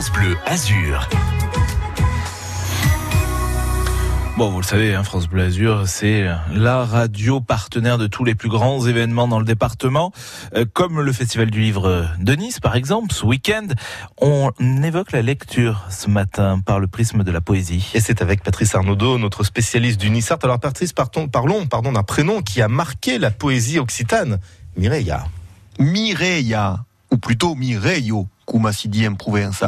France Bleu Azur. Bon, vous le savez, hein, France Bleu Azur, c'est la radio partenaire de tous les plus grands événements dans le département, euh, comme le Festival du Livre de Nice, par exemple, ce week-end. On évoque la lecture ce matin par le prisme de la poésie. Et c'est avec Patrice Arnaudot, notre spécialiste du Nissart. Alors Patrice, partons, parlons pardon, d'un prénom qui a marqué la poésie occitane, Mireia. Mireia, ou plutôt Mireio, come si dit en Provence.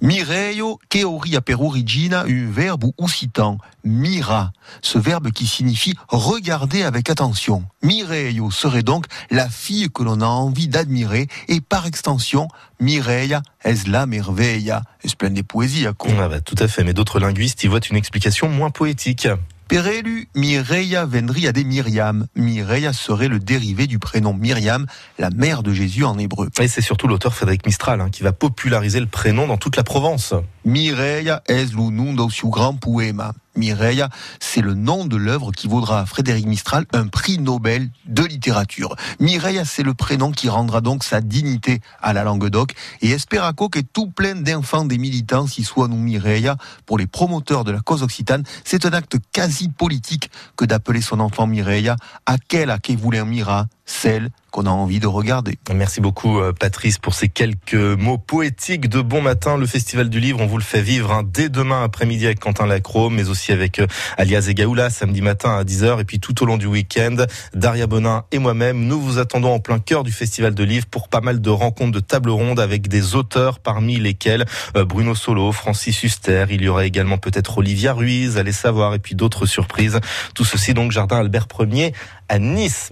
Mireio per origine un verbe occitan, mira, ce verbe qui signifie regarder avec attention. Mireio serait donc la fille que l'on a envie d'admirer et par extension, Mireia es la merveilla. C'est plein de poésie, à ah bah, Tout à fait, mais d'autres linguistes y voient une explication moins poétique. Perelu Mireia vendria de Myriam. Mireia serait le dérivé du prénom Myriam, la mère de Jésus en hébreu. Et c'est surtout l'auteur Frédéric Mistral hein, qui va populariser le prénom dans toute la Provence. Mireia es l'unum su grand poema. Mireia, c'est le nom de l'œuvre qui vaudra à Frédéric Mistral un prix Nobel de littérature. Mireia, c'est le prénom qui rendra donc sa dignité à la langue d'oc. Et Esperaco, qui est tout plein d'enfants des militants, si soit nous Mireia, pour les promoteurs de la cause occitane, c'est un acte quasi politique que d'appeler son enfant Mireia, à quel à qui voulait un Mira, celle qu'on a envie de regarder. Merci beaucoup euh, Patrice pour ces quelques mots poétiques de bon matin. Le Festival du Livre, on vous le fait vivre hein, dès demain après-midi avec Quentin Lacro, mais aussi avec euh, Alias Egaoula samedi matin à 10h et puis tout au long du week-end, Daria Bonin et moi-même, nous vous attendons en plein cœur du Festival de Livre pour pas mal de rencontres de table ronde avec des auteurs parmi lesquels euh, Bruno Solo, Francis Huster, il y aura également peut-être Olivia Ruiz, allez savoir, et puis d'autres surprises. Tout ceci donc Jardin Albert Ier à Nice.